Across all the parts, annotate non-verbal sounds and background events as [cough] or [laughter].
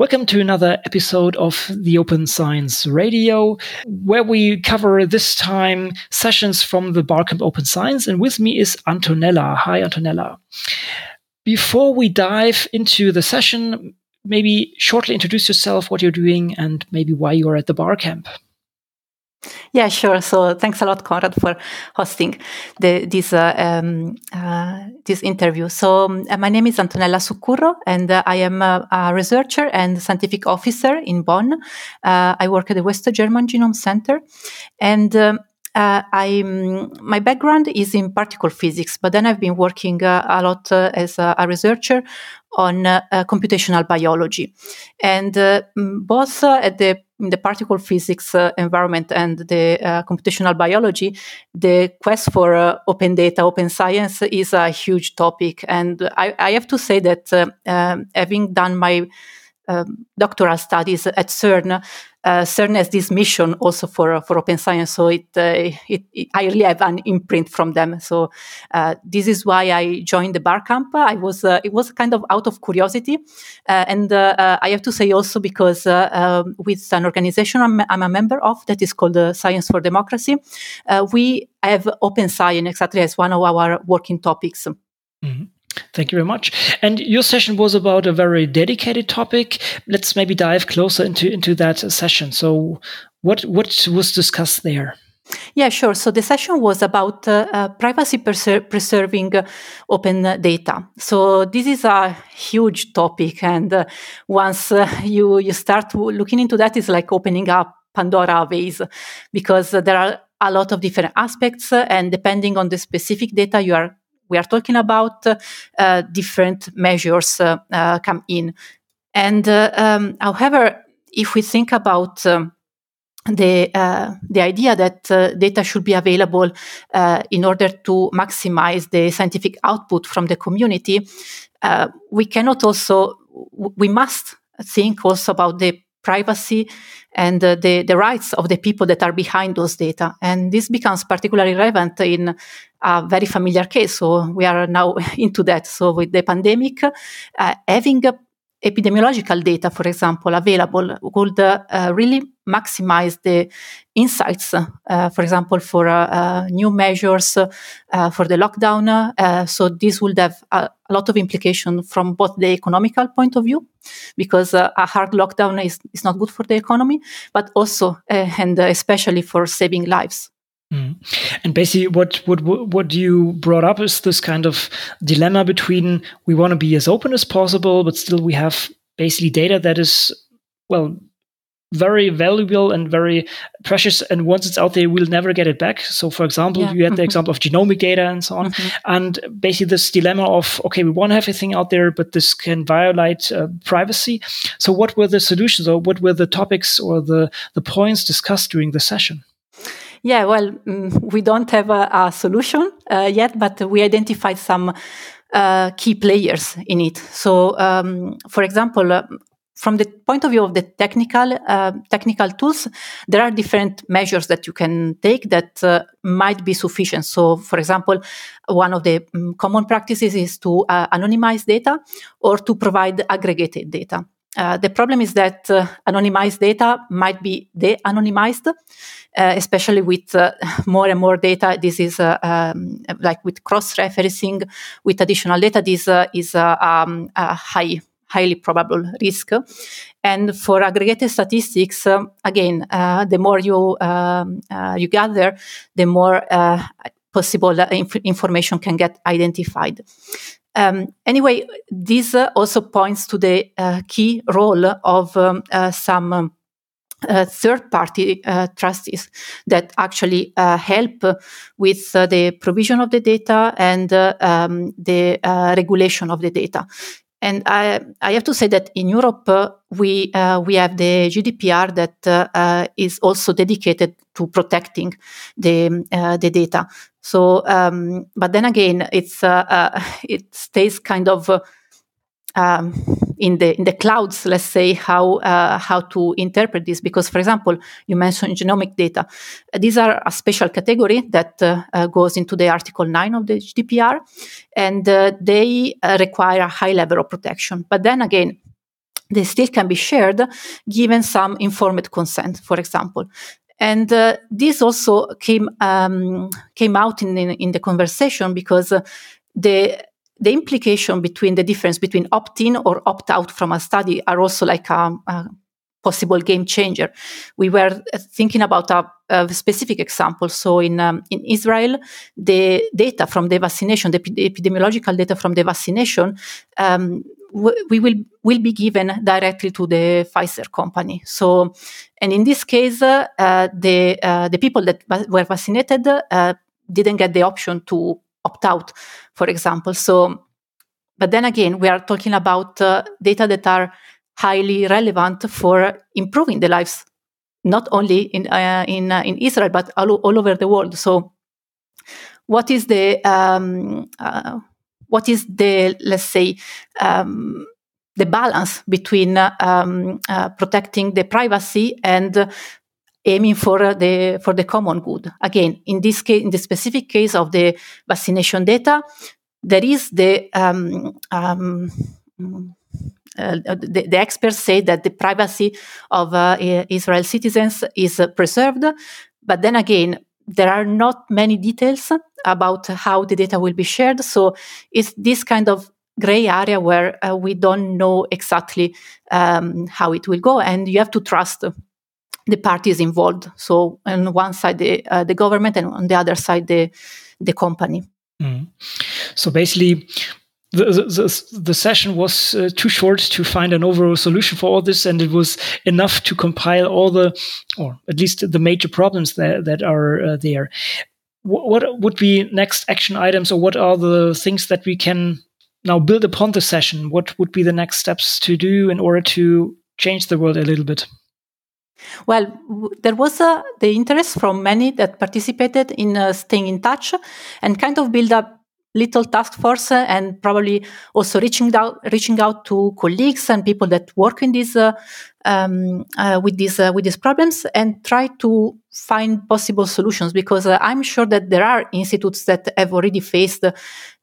Welcome to another episode of the Open Science Radio, where we cover this time sessions from the Barcamp Open Science. And with me is Antonella. Hi, Antonella. Before we dive into the session, maybe shortly introduce yourself, what you're doing, and maybe why you are at the Barcamp. Yeah, sure. So thanks a lot, Konrad, for hosting the, this uh, um, uh, this interview. So um, my name is Antonella Succurro, and uh, I am a, a, researcher and scientific officer in Bonn. Uh, I work at the West German Genome Center, and um, uh, I my background is in particle physics, but then I've been working uh, a lot uh, as a, a, researcher on uh, computational biology, and both at the the particle physics environment and the computational biology, the quest for open data, open science is a huge topic, and I, I have to say that um, having done my um, doctoral studies at CERN, uh, this mission also for for open science. So it, uh, it, it, I really have an imprint from them. So uh, this is why I joined the Barcamp. I was uh, it was kind of out of curiosity, uh, and uh, I have to say also because um, with an organization I'm, I'm, a member of that is called Science for Democracy, we have open science exactly as one of our working topics. Mm-hmm. Thank you very much. And your session was about a very dedicated topic. Let's maybe dive closer into into that session. So, what what was discussed there? Yeah, sure. So the session was about uh, uh, privacy preser- preserving uh, open data. So this is a huge topic, and uh, once uh, you you start looking into that, it's like opening up Pandora vase because there are a lot of different aspects, and depending on the specific data you are we are talking about uh, different measures uh, uh, come in. And um, however, if we think about um, the uh, the idea that uh, data should be available uh, in order to maximize the scientific output from the community, we cannot also we must think also about the privacy and uh, the, the rights of the people that are behind those data. And this becomes particularly relevant in a very familiar case. So we are now [laughs] into that. So with the pandemic, uh, having epidemiological data, for example, available would uh, really maximize the insights, uh, for example, for uh, uh new measures uh, for the lockdown. Uh, so this would have a, lot of implication from both the economical point of view, because a hard lockdown is, is not good for the economy, but also and especially for saving lives. Mm. And basically, what what what you brought up is this kind of dilemma between we want to be as open as possible, but still we have basically data that is well very valuable and very precious. And once it's out there, we'll never get it back. So, for example, yeah. you had the [laughs] example of genomic data and so on. Mm-hmm. And basically, this dilemma of, okay, we want to have everything out there, but this can violate uh, privacy. So, what were the solutions or what were the topics or the, the points discussed during the session? Yeah, well, mm, we don't have a, a solution uh, yet, but we identified some uh, key players in it. So, um, for example, uh, from the point of view of the technical uh, technical tools, there are different measures that you can take that uh, might be sufficient. So, for example, one of the um, common practices is to uh, anonymize data or to provide aggregated data. Uh, the problem is that uh, anonymized data might be de-anonymized, uh, especially with uh, [laughs] more and more data. This is uh, um, like with cross-referencing with additional data. This is um, a high, highly probable risk. And for aggregated statistics, again, the more you um, you gather, the more possible inf- information can get identified. Um, anyway, this uh, also points to the uh, key role of um, uh, some um, uh, third party uh, trustees that actually uh, help with the provision of the data and um, the regulation of the data. And I, I have to say that in Europe, uh, we, uh, we have the GDPR that uh, is also dedicated to protecting the, the data. So, um, but then again, it's uh, uh, [laughs] it stays kind of uh, um, in the in the clouds. Let's say how uh, how to interpret this, because for example, you mentioned genomic data. These are a special category that uh, uh, goes into the Article Nine of the GDPR, and they require a high level of protection. But then again, they still can be shared given some informed consent, for example. And uh, this also came um, came out in, in, in the conversation because uh, the the implication between the difference between opt-in or opt-out from a study are also like a, a possible game changer. We were thinking about a, a specific example. So in um, in Israel, the data from the vaccination, the, epidemiological data from the vaccination, um, we will will be given directly to the Pfizer company. So, and in this case, uh, the uh, the people that were vaccinated uh, didn't get the option to opt out, for example. So, but then again, we are talking about uh, data that are highly relevant for improving the lives, not only in uh, in uh, in Israel but all, all over the world. So, what is the um, what is the let's say um, the balance between um, uh, protecting the privacy and aiming for the for the common good. Again, in this case, in the specific case of the vaccination data, there is the um, um, uh, the, the, experts say that the privacy of uh, Israel citizens is preserved, but then again, there are not many details about how the data will be shared. So it's this kind of gray area where uh, we don't know exactly um, how it will go, and you have to trust the parties involved. So on one side the uh, the government, and on the other side the the company. Mm. So basically, the, the, the, session was uh, too short to find an overall solution for all this, and it was enough to compile all the, or at least the major problems that, that are uh, there. W what would be next action items, or what are the things that we can now build upon the session? What would be the next steps to do in order to change the world a little bit? Well, there was uh, the interest from many that participated in uh, staying in touch and kind of build up little task force uh, and probably also reaching out reaching out to colleagues and people that work in this uh, um, uh, with these uh, with these problems and try to find possible solutions because uh, I'm sure that there are institutes that have already faced uh,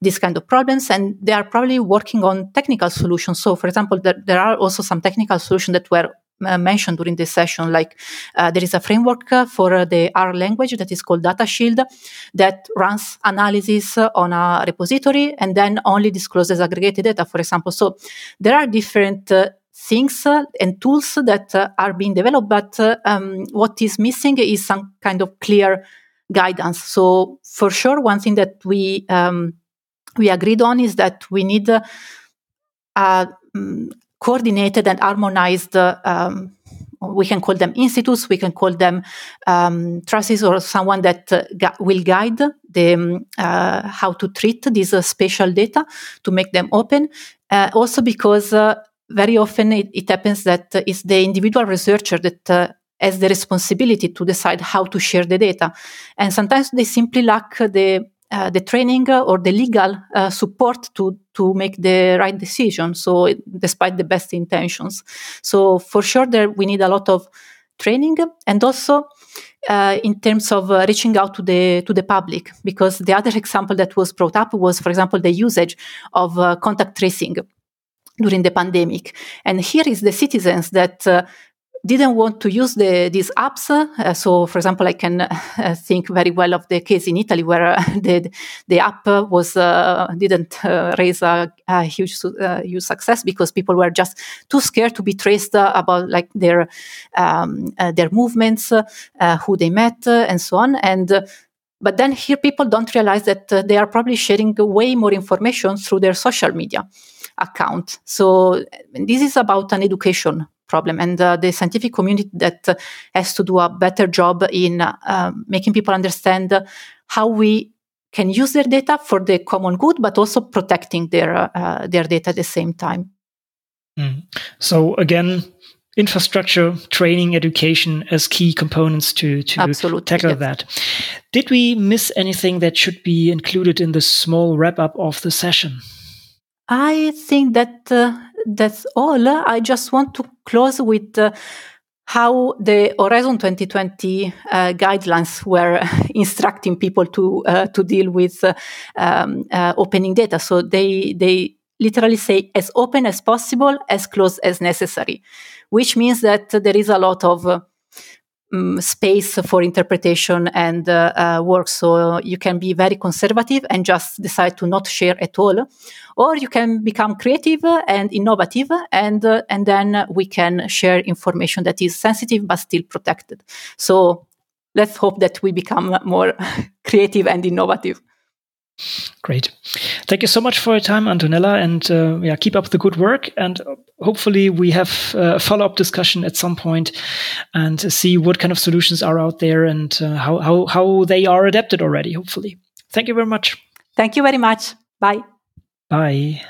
these kind of problems and they are probably working on technical solutions. So, for example, there, there are also some technical solutions that were mentioned during this session. Like uh, there is a framework uh, for uh, the R language that is called DataSHIELD that runs analysis on a repository and then only discloses aggregated data, for example. So there are different uh, things and tools that are being developed, but um, what is missing is some kind of clear guidance. So for sure, one thing that we um, we agreed on is that we need a mm, coordinated and harmonized um, we can call them institutes, we can call them um, trusts, or someone that uh, gu- will guide the um, uh, how to treat these uh, spatial data to make them open. Uh, also, because uh, very often it, it, happens that it's the individual researcher that has the responsibility to decide how to share the data, and sometimes they simply lack the uh, the training or the legal uh, support to to make the right decision. So, despite the best intentions, so for sure, there we need a lot of training and also uh, in terms of uh, reaching out to the to the public. Because the other example that was brought up was, for example, the usage of uh, contact tracing during the pandemic. And here is the citizens that uh, didn't want to use the, these apps. Uh, so, for example, I can uh, think very well of the case in Italy where uh, [laughs] the the app was uh, didn't uh, raise a, a huge uh, huge success because people were just too scared to be traced about like their um, their movements, who they met, and so on. And but then here people don't realize that they are probably sharing way more information through their social media account. So this is about an education problem and uh, the scientific community that uh, has to do a better job in uh, making people understand how we can use their data for the common good but also protecting their uh, their data at the same time mm. so again infrastructure training education as key components to to Absolutely, tackle yes. that did we miss anything that should be included in the small wrap up of the session I think that uh, that's all. I just want to close with uh, how the Horizon 2020 uh, guidelines were [laughs] instructing people to uh, to deal with uh, um, uh, opening data. So they they literally say as open as possible, as close as necessary, which means that there is a lot of um, space for interpretation and uh, uh, work. So you can be very conservative and just decide to not share at all, or you can become creative and innovative, and uh, and then we can share information that is sensitive but still protected. So let's hope that we become more [laughs] creative and innovative. Great. Thank you so much for your time, Antonella, and uh, yeah, keep up the good work. And hopefully, we have uh, a follow up discussion at some point and see what kind of solutions are out there and uh, how, how, how they are adapted already, hopefully. Thank you very much. Thank you very much. Bye. Bye.